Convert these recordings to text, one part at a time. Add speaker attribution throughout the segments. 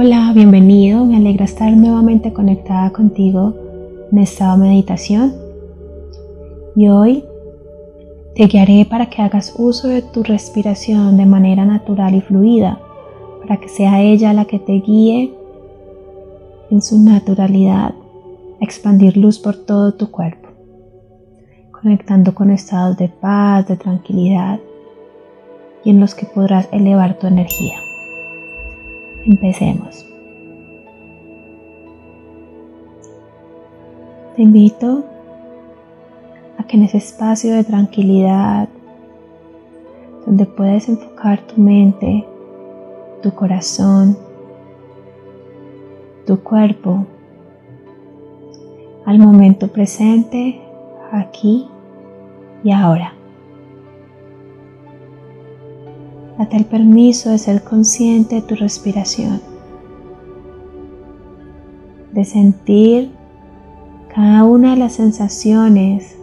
Speaker 1: Hola, bienvenido. Me alegra estar nuevamente conectada contigo en estado de meditación. Y hoy te guiaré para que hagas uso de tu respiración de manera natural y fluida, para que sea ella la que te guíe en su naturalidad a expandir luz por todo tu cuerpo, conectando con estados de paz, de tranquilidad y en los que podrás elevar tu energía. Empecemos. Te invito a que en ese espacio de tranquilidad, donde puedes enfocar tu mente, tu corazón, tu cuerpo, al momento presente, aquí y ahora. Date el permiso de ser consciente de tu respiración, de sentir cada una de las sensaciones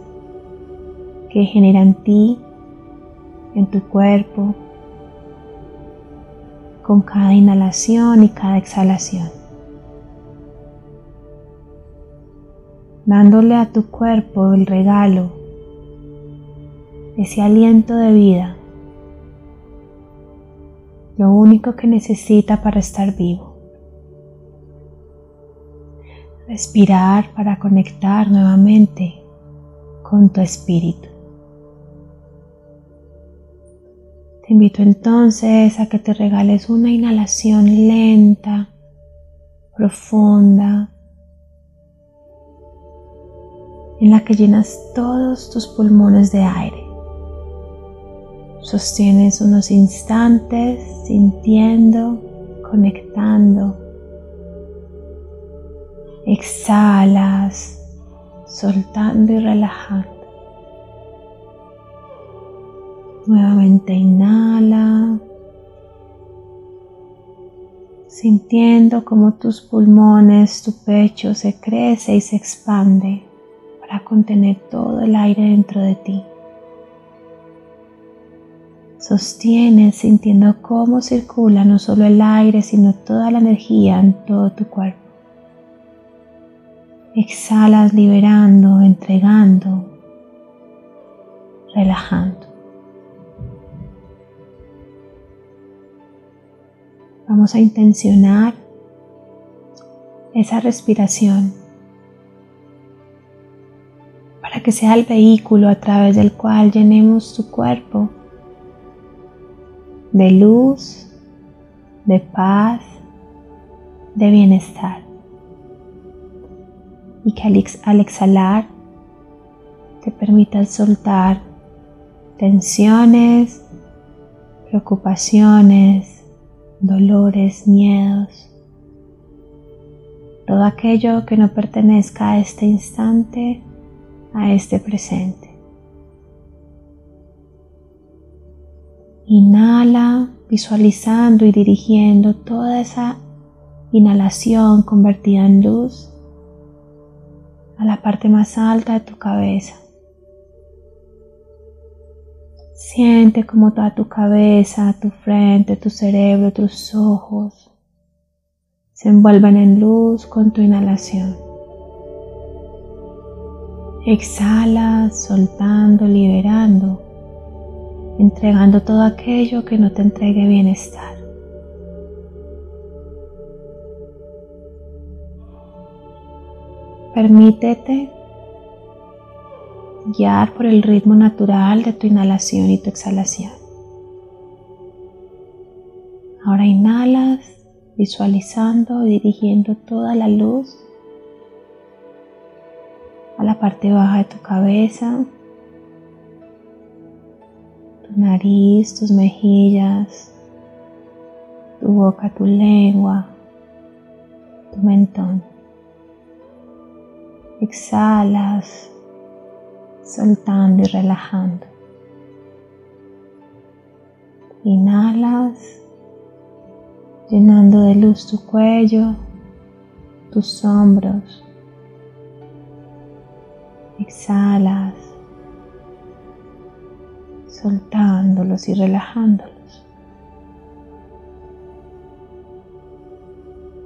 Speaker 1: que generan ti, en tu cuerpo, con cada inhalación y cada exhalación. Dándole a tu cuerpo el regalo, ese aliento de vida lo único que necesita para estar vivo. Respirar para conectar nuevamente con tu espíritu. Te invito entonces a que te regales una inhalación lenta, profunda, en la que llenas todos tus pulmones de aire. Sostienes unos instantes sintiendo, conectando. Exhalas, soltando y relajando. Nuevamente inhala, sintiendo como tus pulmones, tu pecho se crece y se expande para contener todo el aire dentro de ti. Sostienes sintiendo cómo circula no solo el aire, sino toda la energía en todo tu cuerpo. Exhalas liberando, entregando, relajando. Vamos a intencionar esa respiración para que sea el vehículo a través del cual llenemos tu cuerpo de luz, de paz, de bienestar. Y que al, exhalar te permitas soltar tensiones, preocupaciones, dolores, miedos, todo aquello que no pertenezca a este instante, a este presente. Inhala visualizando y dirigiendo toda esa inhalación convertida en luz a la parte más alta de tu cabeza. Siente como toda tu cabeza, tu frente, tu cerebro, tus ojos se envuelven en luz con tu inhalación. Exhala soltando, liberando entregando todo aquello que no te entregue bienestar. Permítete guiar por el ritmo natural de tu inhalación y tu exhalación. Ahora inhalas visualizando y dirigiendo toda la luz a la parte baja de tu cabeza nariz, tus mejillas, tu boca, tu lengua, tu mentón. Exhalas, soltando y relajando. Inhalas, llenando de luz tu cuello, tus hombros. Exhalas, soltándolos y relajándolos.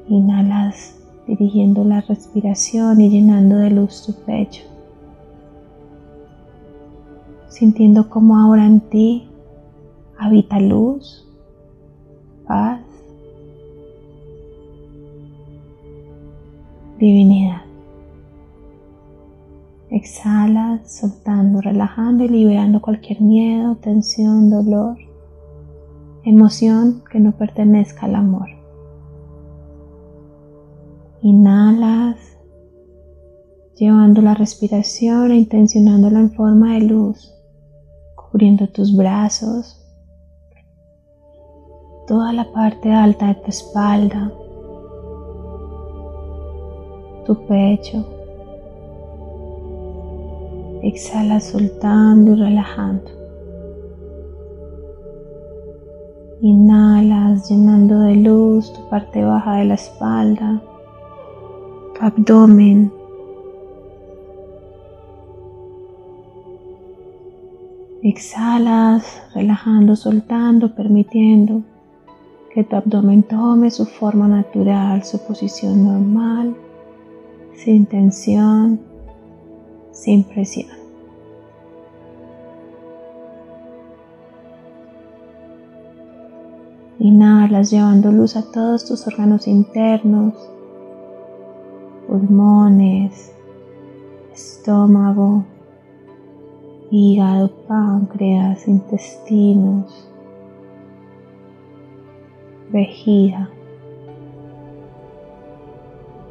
Speaker 1: Inhalas dirigiendo la respiración y llenando de luz tu pecho. Sintiendo como ahora en ti habita luz, paz, divinidad. Exhala, soltando, relajando y liberando cualquier miedo, tensión, dolor, emoción que no pertenezca al amor. Inhalas, llevando la respiración e intencionándola en forma de luz, cubriendo tus brazos, toda la parte alta de tu espalda, tu pecho. Exhala soltando y relajando. Inhalas llenando de luz tu parte baja de la espalda abdomen. Exhalas, relajando, soltando, permitiendo que tu abdomen tome su forma natural, su posición normal, sin tensión, sin presión. Inhalas llevando luz a todos tus órganos internos, pulmones, estómago, hígado, páncreas, intestinos, vejiga.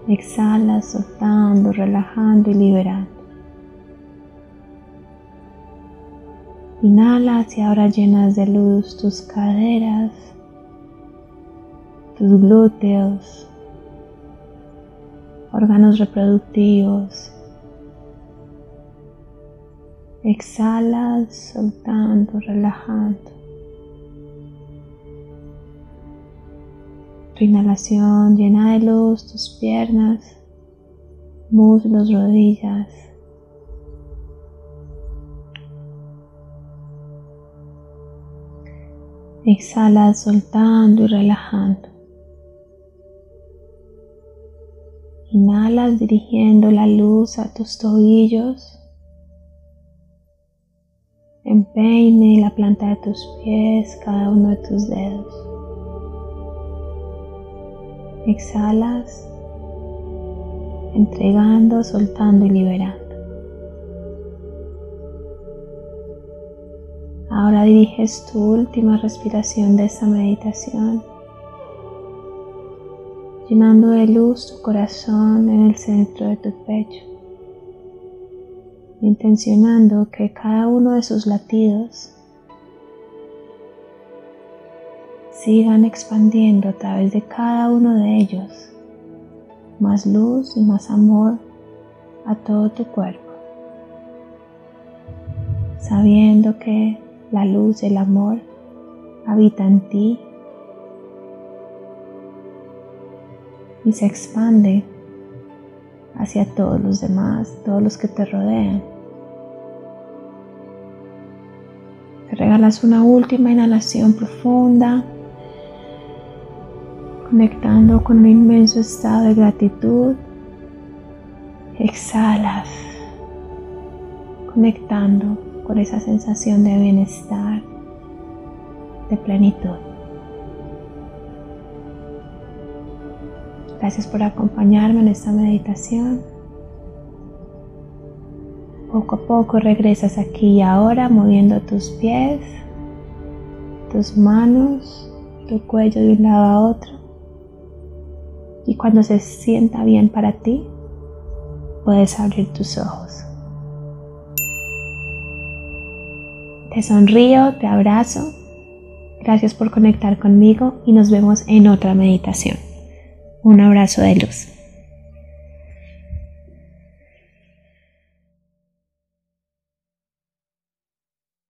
Speaker 1: Exhala soltando, relajando y liberando. Inhala y ahora llenas de luz tus caderas, tus glúteos, órganos reproductivos. Exhalas soltando, relajando. Tu inhalación llena de luz tus piernas, muslos, rodillas. Exhalas soltando y relajando. Inhalas dirigiendo la luz a tus tobillos, empeine la planta de tus pies, cada uno de tus dedos. Exhalas, entregando, soltando y liberando. Ahora diriges tu última respiración de esta meditación llenando de luz tu corazón en el centro de tu pecho, intencionando que cada uno de sus latidos sigan expandiendo a través de cada uno de ellos más luz y más amor a todo tu cuerpo, sabiendo que la luz del amor habita en ti y se expande hacia todos los demás, todos los que te rodean. Te regalas una última inhalación profunda, conectando con un inmenso estado de gratitud. Exhalas, conectando con esa sensación de bienestar, de plenitud. Gracias por acompañarme en esta meditación. Poco a poco regresas aquí y ahora moviendo tus pies, tus manos, tu cuello de un lado a otro. Y cuando se sienta bien para ti, puedes abrir tus ojos. Te sonrío, te abrazo. Gracias por conectar conmigo y nos vemos en otra meditación. Un abrazo de luz.